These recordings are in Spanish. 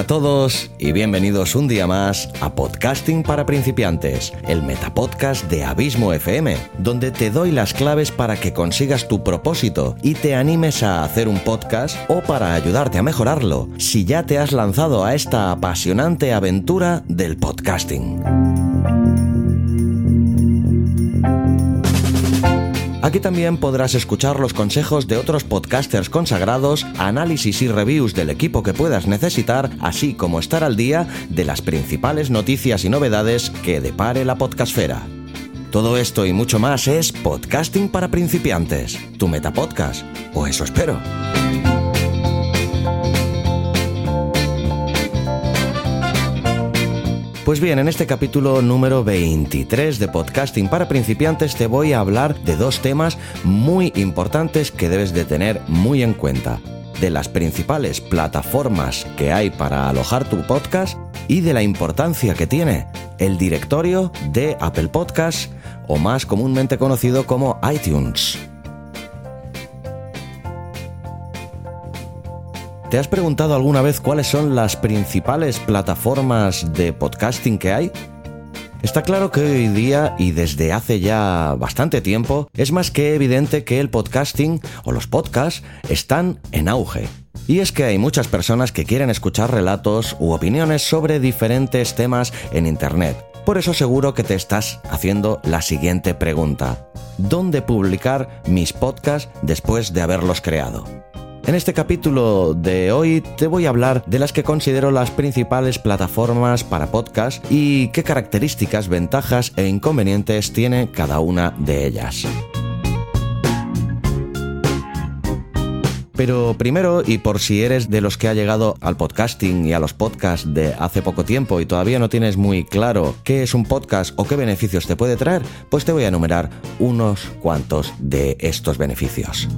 A todos y bienvenidos un día más a Podcasting para principiantes, el metapodcast de Abismo FM, donde te doy las claves para que consigas tu propósito y te animes a hacer un podcast o para ayudarte a mejorarlo si ya te has lanzado a esta apasionante aventura del podcasting. Aquí también podrás escuchar los consejos de otros podcasters consagrados, análisis y reviews del equipo que puedas necesitar, así como estar al día de las principales noticias y novedades que depare la podcastfera. Todo esto y mucho más es Podcasting para principiantes, tu metapodcast, o eso espero. Pues bien, en este capítulo número 23 de Podcasting para principiantes te voy a hablar de dos temas muy importantes que debes de tener muy en cuenta. De las principales plataformas que hay para alojar tu podcast y de la importancia que tiene el directorio de Apple Podcasts o más comúnmente conocido como iTunes. ¿Te has preguntado alguna vez cuáles son las principales plataformas de podcasting que hay? Está claro que hoy día y desde hace ya bastante tiempo es más que evidente que el podcasting o los podcasts están en auge. Y es que hay muchas personas que quieren escuchar relatos u opiniones sobre diferentes temas en Internet. Por eso seguro que te estás haciendo la siguiente pregunta. ¿Dónde publicar mis podcasts después de haberlos creado? En este capítulo de hoy te voy a hablar de las que considero las principales plataformas para podcast y qué características, ventajas e inconvenientes tiene cada una de ellas. Pero primero, y por si eres de los que ha llegado al podcasting y a los podcasts de hace poco tiempo y todavía no tienes muy claro qué es un podcast o qué beneficios te puede traer, pues te voy a enumerar unos cuantos de estos beneficios.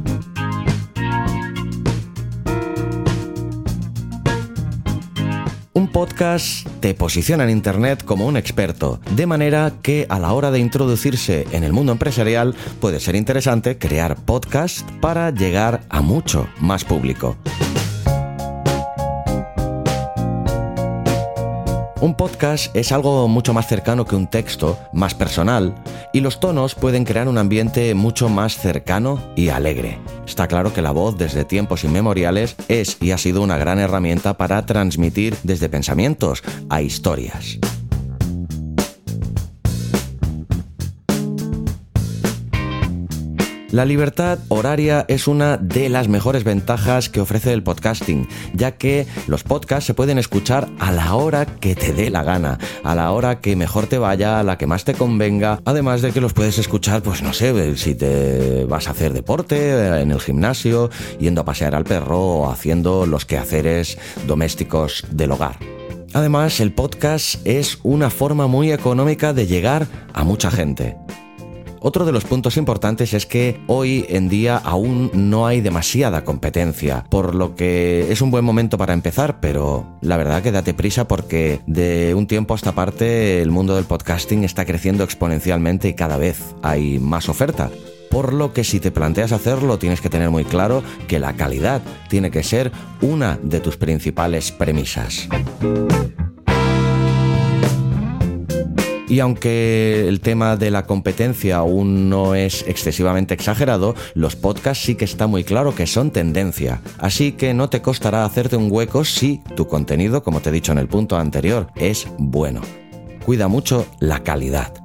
Podcast te posiciona en Internet como un experto, de manera que a la hora de introducirse en el mundo empresarial puede ser interesante crear podcasts para llegar a mucho más público. Un podcast es algo mucho más cercano que un texto, más personal, y los tonos pueden crear un ambiente mucho más cercano y alegre. Está claro que la voz desde tiempos inmemoriales es y ha sido una gran herramienta para transmitir desde pensamientos a historias. La libertad horaria es una de las mejores ventajas que ofrece el podcasting, ya que los podcasts se pueden escuchar a la hora que te dé la gana, a la hora que mejor te vaya, a la que más te convenga, además de que los puedes escuchar, pues no sé, si te vas a hacer deporte, en el gimnasio, yendo a pasear al perro o haciendo los quehaceres domésticos del hogar. Además, el podcast es una forma muy económica de llegar a mucha gente. Otro de los puntos importantes es que hoy en día aún no hay demasiada competencia, por lo que es un buen momento para empezar, pero la verdad que date prisa porque de un tiempo a esta parte el mundo del podcasting está creciendo exponencialmente y cada vez hay más oferta por lo que si te planteas hacerlo tienes que tener muy claro que la calidad tiene que ser una de tus principales premisas. Y aunque el tema de la competencia aún no es excesivamente exagerado, los podcasts sí que está muy claro que son tendencia. Así que no te costará hacerte un hueco si tu contenido, como te he dicho en el punto anterior, es bueno. Cuida mucho la calidad.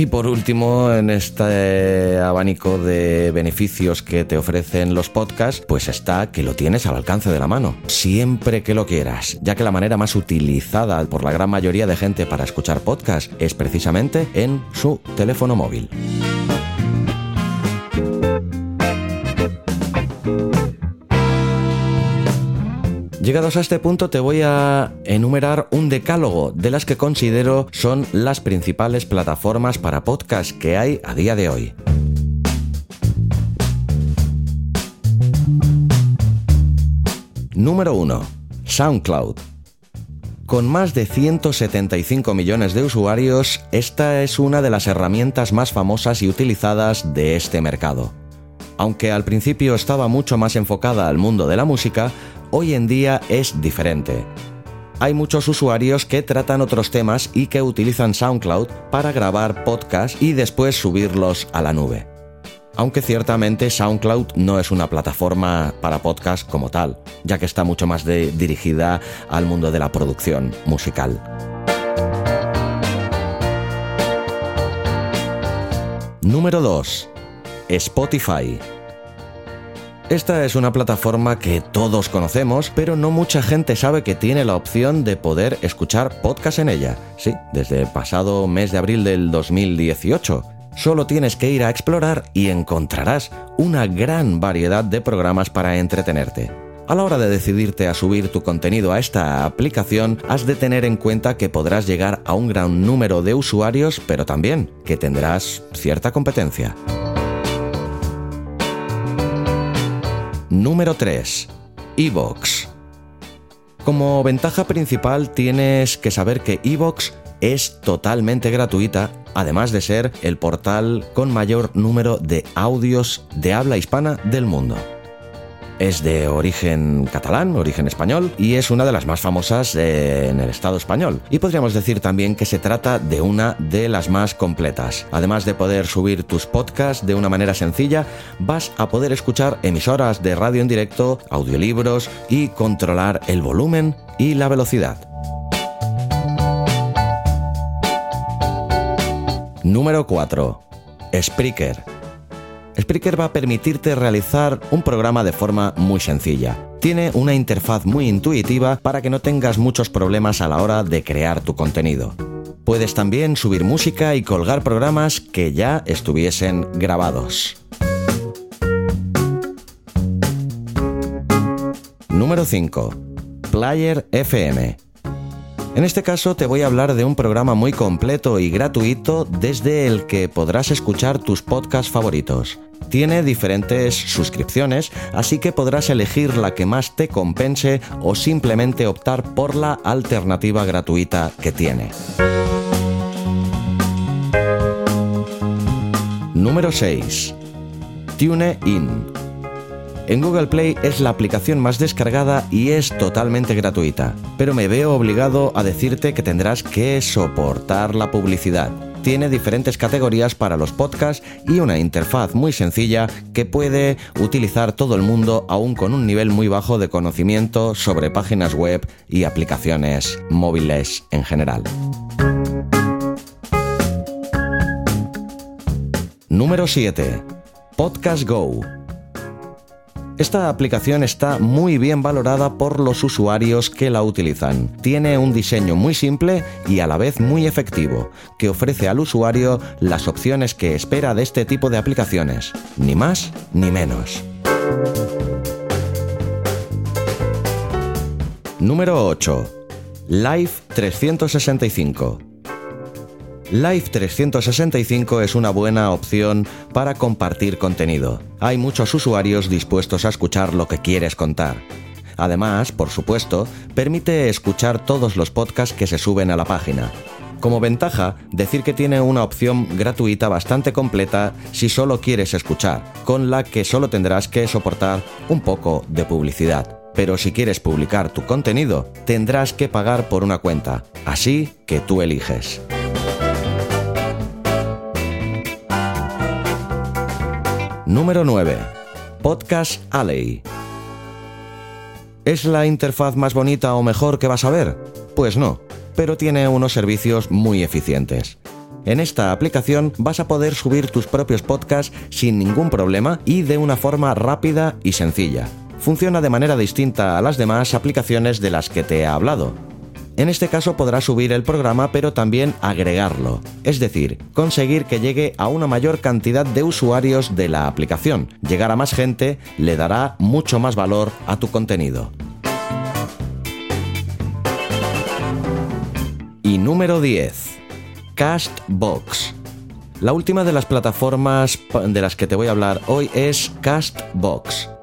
Y por último, en este abanico de beneficios que te ofrecen los podcasts, pues está que lo tienes al alcance de la mano, siempre que lo quieras, ya que la manera más utilizada por la gran mayoría de gente para escuchar podcasts es precisamente en su teléfono móvil. Llegados a este punto te voy a enumerar un decálogo de las que considero son las principales plataformas para podcast que hay a día de hoy. Número 1. SoundCloud. Con más de 175 millones de usuarios, esta es una de las herramientas más famosas y utilizadas de este mercado. Aunque al principio estaba mucho más enfocada al mundo de la música, hoy en día es diferente. Hay muchos usuarios que tratan otros temas y que utilizan SoundCloud para grabar podcasts y después subirlos a la nube. Aunque ciertamente SoundCloud no es una plataforma para podcast como tal, ya que está mucho más dirigida al mundo de la producción musical. Número 2. Spotify. Esta es una plataforma que todos conocemos, pero no mucha gente sabe que tiene la opción de poder escuchar podcast en ella. Sí, desde el pasado mes de abril del 2018. Solo tienes que ir a explorar y encontrarás una gran variedad de programas para entretenerte. A la hora de decidirte a subir tu contenido a esta aplicación, has de tener en cuenta que podrás llegar a un gran número de usuarios, pero también que tendrás cierta competencia. Número 3. Evox. Como ventaja principal tienes que saber que Evox es totalmente gratuita, además de ser el portal con mayor número de audios de habla hispana del mundo. Es de origen catalán, origen español, y es una de las más famosas eh, en el Estado español. Y podríamos decir también que se trata de una de las más completas. Además de poder subir tus podcasts de una manera sencilla, vas a poder escuchar emisoras de radio en directo, audiolibros y controlar el volumen y la velocidad. Número 4. Spreaker Spreaker va a permitirte realizar un programa de forma muy sencilla. Tiene una interfaz muy intuitiva para que no tengas muchos problemas a la hora de crear tu contenido. Puedes también subir música y colgar programas que ya estuviesen grabados. Número 5. Player FM. En este caso te voy a hablar de un programa muy completo y gratuito desde el que podrás escuchar tus podcasts favoritos. Tiene diferentes suscripciones, así que podrás elegir la que más te compense o simplemente optar por la alternativa gratuita que tiene. Número 6. TuneIn. En Google Play es la aplicación más descargada y es totalmente gratuita, pero me veo obligado a decirte que tendrás que soportar la publicidad. Tiene diferentes categorías para los podcasts y una interfaz muy sencilla que puede utilizar todo el mundo aún con un nivel muy bajo de conocimiento sobre páginas web y aplicaciones móviles en general. Número 7. Podcast Go. Esta aplicación está muy bien valorada por los usuarios que la utilizan. Tiene un diseño muy simple y a la vez muy efectivo, que ofrece al usuario las opciones que espera de este tipo de aplicaciones, ni más ni menos. Número 8. Live 365. Live 365 es una buena opción para compartir contenido. Hay muchos usuarios dispuestos a escuchar lo que quieres contar. Además, por supuesto, permite escuchar todos los podcasts que se suben a la página. Como ventaja, decir que tiene una opción gratuita bastante completa si solo quieres escuchar, con la que solo tendrás que soportar un poco de publicidad. Pero si quieres publicar tu contenido, tendrás que pagar por una cuenta, así que tú eliges. Número 9. Podcast Alley. ¿Es la interfaz más bonita o mejor que vas a ver? Pues no, pero tiene unos servicios muy eficientes. En esta aplicación vas a poder subir tus propios podcasts sin ningún problema y de una forma rápida y sencilla. Funciona de manera distinta a las demás aplicaciones de las que te he hablado. En este caso podrá subir el programa pero también agregarlo, es decir, conseguir que llegue a una mayor cantidad de usuarios de la aplicación. Llegar a más gente le dará mucho más valor a tu contenido. Y número 10. Castbox. La última de las plataformas de las que te voy a hablar hoy es Castbox.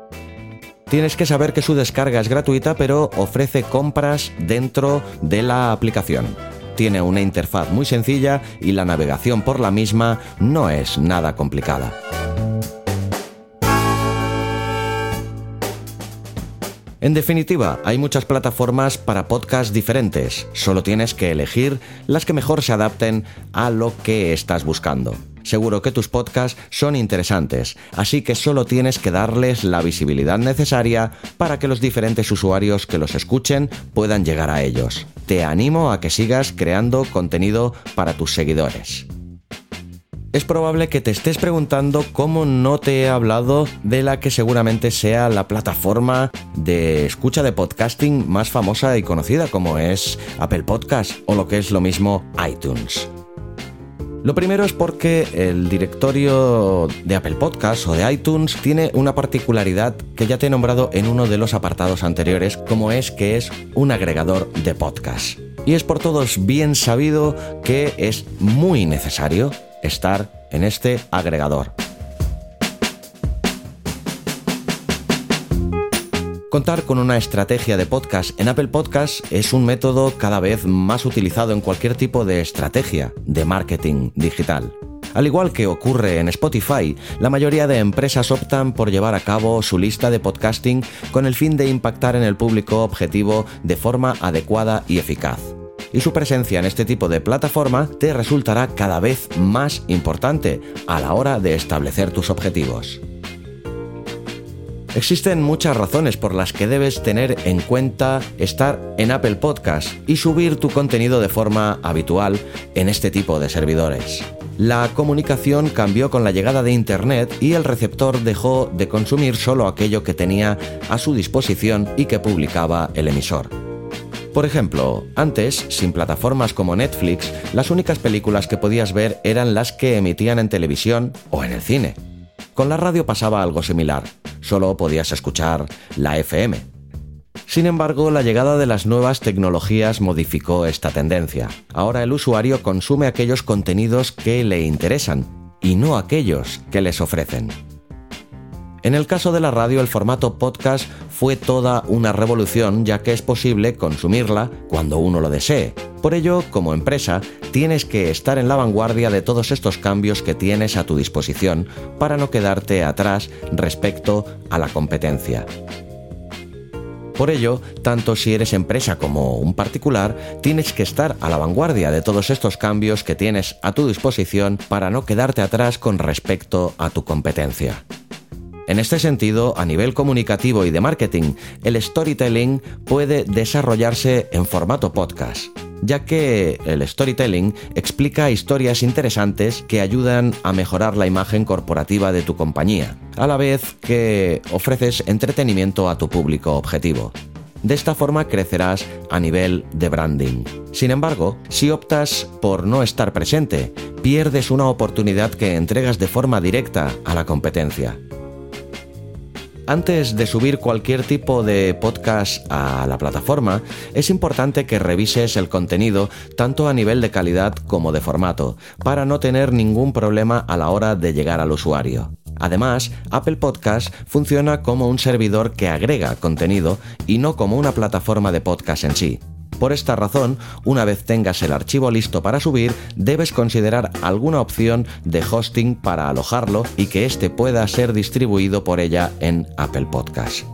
Tienes que saber que su descarga es gratuita, pero ofrece compras dentro de la aplicación. Tiene una interfaz muy sencilla y la navegación por la misma no es nada complicada. En definitiva, hay muchas plataformas para podcasts diferentes, solo tienes que elegir las que mejor se adapten a lo que estás buscando. Seguro que tus podcasts son interesantes, así que solo tienes que darles la visibilidad necesaria para que los diferentes usuarios que los escuchen puedan llegar a ellos. Te animo a que sigas creando contenido para tus seguidores es probable que te estés preguntando cómo no te he hablado de la que seguramente sea la plataforma de escucha de podcasting más famosa y conocida como es Apple Podcast o lo que es lo mismo iTunes. Lo primero es porque el directorio de Apple Podcast o de iTunes tiene una particularidad que ya te he nombrado en uno de los apartados anteriores, como es que es un agregador de podcast. Y es por todos bien sabido que es muy necesario estar en este agregador. Contar con una estrategia de podcast en Apple Podcast es un método cada vez más utilizado en cualquier tipo de estrategia de marketing digital. Al igual que ocurre en Spotify, la mayoría de empresas optan por llevar a cabo su lista de podcasting con el fin de impactar en el público objetivo de forma adecuada y eficaz y su presencia en este tipo de plataforma te resultará cada vez más importante a la hora de establecer tus objetivos. Existen muchas razones por las que debes tener en cuenta estar en Apple Podcast y subir tu contenido de forma habitual en este tipo de servidores. La comunicación cambió con la llegada de Internet y el receptor dejó de consumir solo aquello que tenía a su disposición y que publicaba el emisor. Por ejemplo, antes, sin plataformas como Netflix, las únicas películas que podías ver eran las que emitían en televisión o en el cine. Con la radio pasaba algo similar, solo podías escuchar la FM. Sin embargo, la llegada de las nuevas tecnologías modificó esta tendencia. Ahora el usuario consume aquellos contenidos que le interesan y no aquellos que les ofrecen. En el caso de la radio, el formato podcast fue toda una revolución ya que es posible consumirla cuando uno lo desee. Por ello, como empresa, tienes que estar en la vanguardia de todos estos cambios que tienes a tu disposición para no quedarte atrás respecto a la competencia. Por ello, tanto si eres empresa como un particular, tienes que estar a la vanguardia de todos estos cambios que tienes a tu disposición para no quedarte atrás con respecto a tu competencia. En este sentido, a nivel comunicativo y de marketing, el storytelling puede desarrollarse en formato podcast ya que el storytelling explica historias interesantes que ayudan a mejorar la imagen corporativa de tu compañía, a la vez que ofreces entretenimiento a tu público objetivo. De esta forma crecerás a nivel de branding. Sin embargo, si optas por no estar presente, pierdes una oportunidad que entregas de forma directa a la competencia. Antes de subir cualquier tipo de podcast a la plataforma, es importante que revises el contenido tanto a nivel de calidad como de formato, para no tener ningún problema a la hora de llegar al usuario. Además, Apple Podcast funciona como un servidor que agrega contenido y no como una plataforma de podcast en sí. Por esta razón, una vez tengas el archivo listo para subir, debes considerar alguna opción de hosting para alojarlo y que éste pueda ser distribuido por ella en Apple Podcast.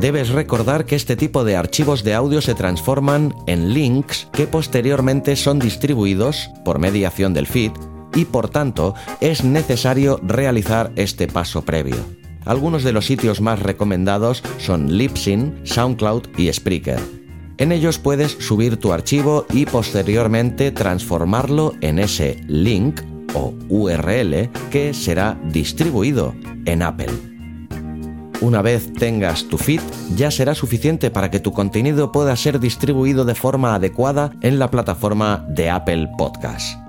Debes recordar que este tipo de archivos de audio se transforman en links que posteriormente son distribuidos por mediación del feed y por tanto es necesario realizar este paso previo. Algunos de los sitios más recomendados son Libsyn, SoundCloud y Spreaker. En ellos puedes subir tu archivo y posteriormente transformarlo en ese link o URL que será distribuido en Apple. Una vez tengas tu feed, ya será suficiente para que tu contenido pueda ser distribuido de forma adecuada en la plataforma de Apple Podcast.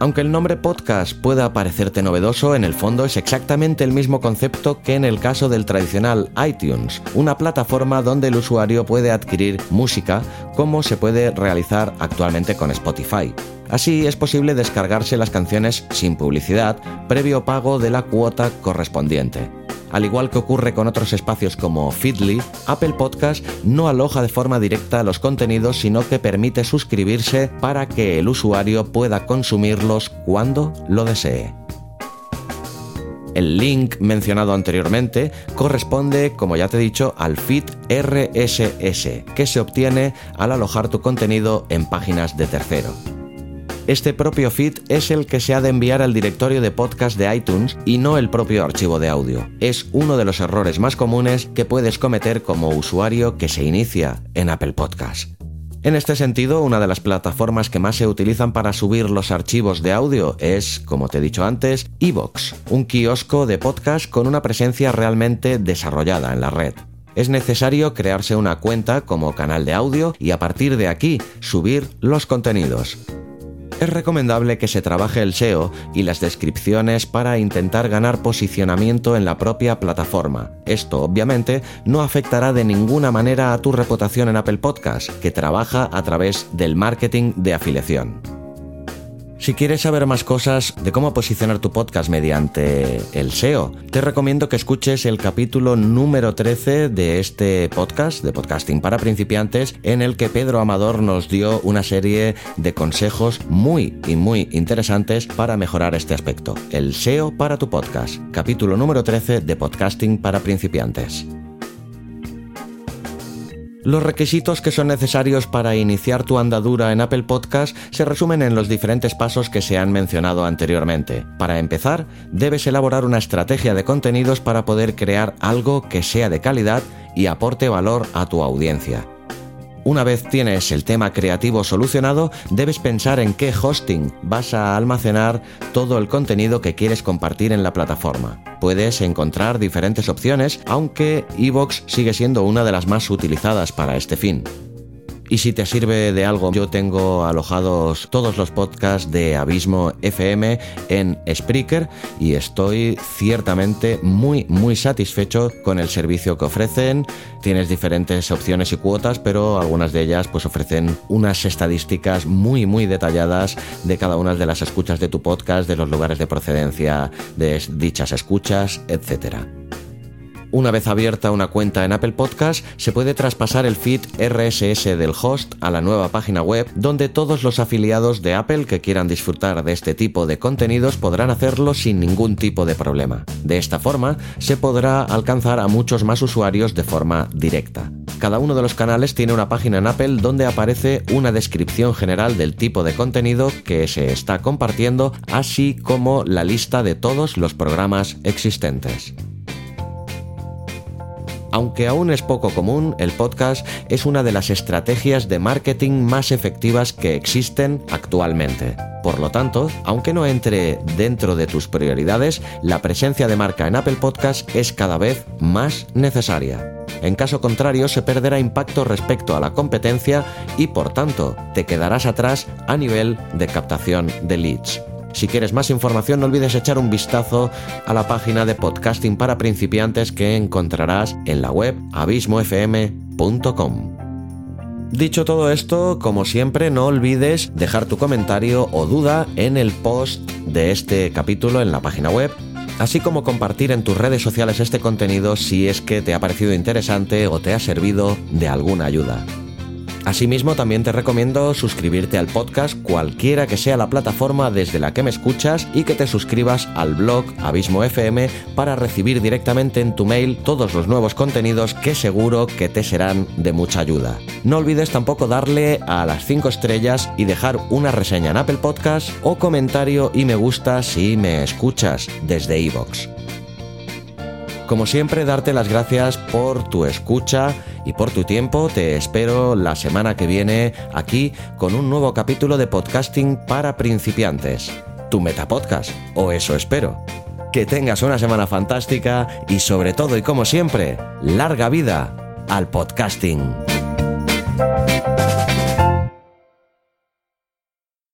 Aunque el nombre podcast pueda parecerte novedoso, en el fondo es exactamente el mismo concepto que en el caso del tradicional iTunes, una plataforma donde el usuario puede adquirir música como se puede realizar actualmente con Spotify. Así es posible descargarse las canciones sin publicidad, previo pago de la cuota correspondiente. Al igual que ocurre con otros espacios como Feedly, Apple Podcast no aloja de forma directa los contenidos, sino que permite suscribirse para que el usuario pueda consumirlos cuando lo desee. El link mencionado anteriormente corresponde, como ya te he dicho, al feed RSS, que se obtiene al alojar tu contenido en páginas de tercero. Este propio feed es el que se ha de enviar al directorio de podcast de iTunes y no el propio archivo de audio. Es uno de los errores más comunes que puedes cometer como usuario que se inicia en Apple Podcast. En este sentido, una de las plataformas que más se utilizan para subir los archivos de audio es, como te he dicho antes, Evox, un kiosco de podcast con una presencia realmente desarrollada en la red es necesario crearse una cuenta como canal de audio y a partir de aquí subir los contenidos es recomendable que se trabaje el SEO y las descripciones para intentar ganar posicionamiento en la propia plataforma. Esto, obviamente, no afectará de ninguna manera a tu reputación en Apple Podcast, que trabaja a través del marketing de afiliación. Si quieres saber más cosas de cómo posicionar tu podcast mediante el SEO, te recomiendo que escuches el capítulo número 13 de este podcast, de Podcasting para principiantes, en el que Pedro Amador nos dio una serie de consejos muy y muy interesantes para mejorar este aspecto. El SEO para tu podcast, capítulo número 13 de Podcasting para principiantes. Los requisitos que son necesarios para iniciar tu andadura en Apple Podcast se resumen en los diferentes pasos que se han mencionado anteriormente. Para empezar, debes elaborar una estrategia de contenidos para poder crear algo que sea de calidad y aporte valor a tu audiencia. Una vez tienes el tema creativo solucionado, debes pensar en qué hosting vas a almacenar todo el contenido que quieres compartir en la plataforma. Puedes encontrar diferentes opciones, aunque Evox sigue siendo una de las más utilizadas para este fin. Y si te sirve de algo, yo tengo alojados todos los podcasts de Abismo FM en Spreaker y estoy ciertamente muy, muy satisfecho con el servicio que ofrecen. Tienes diferentes opciones y cuotas, pero algunas de ellas pues ofrecen unas estadísticas muy, muy detalladas de cada una de las escuchas de tu podcast, de los lugares de procedencia de dichas escuchas, etcétera. Una vez abierta una cuenta en Apple Podcast, se puede traspasar el feed RSS del host a la nueva página web, donde todos los afiliados de Apple que quieran disfrutar de este tipo de contenidos podrán hacerlo sin ningún tipo de problema. De esta forma, se podrá alcanzar a muchos más usuarios de forma directa. Cada uno de los canales tiene una página en Apple donde aparece una descripción general del tipo de contenido que se está compartiendo, así como la lista de todos los programas existentes. Aunque aún es poco común, el podcast es una de las estrategias de marketing más efectivas que existen actualmente. Por lo tanto, aunque no entre dentro de tus prioridades, la presencia de marca en Apple Podcast es cada vez más necesaria. En caso contrario, se perderá impacto respecto a la competencia y, por tanto, te quedarás atrás a nivel de captación de leads. Si quieres más información, no olvides echar un vistazo a la página de podcasting para principiantes que encontrarás en la web abismofm.com. Dicho todo esto, como siempre, no olvides dejar tu comentario o duda en el post de este capítulo en la página web, así como compartir en tus redes sociales este contenido si es que te ha parecido interesante o te ha servido de alguna ayuda. Asimismo, también te recomiendo suscribirte al podcast cualquiera que sea la plataforma desde la que me escuchas y que te suscribas al blog Abismo FM para recibir directamente en tu mail todos los nuevos contenidos que seguro que te serán de mucha ayuda. No olvides tampoco darle a las 5 estrellas y dejar una reseña en Apple Podcast o comentario y me gusta si me escuchas desde iVoox. Como siempre, darte las gracias por tu escucha y por tu tiempo. Te espero la semana que viene aquí con un nuevo capítulo de podcasting para principiantes. Tu metapodcast, o eso espero. Que tengas una semana fantástica y sobre todo y como siempre, larga vida al podcasting.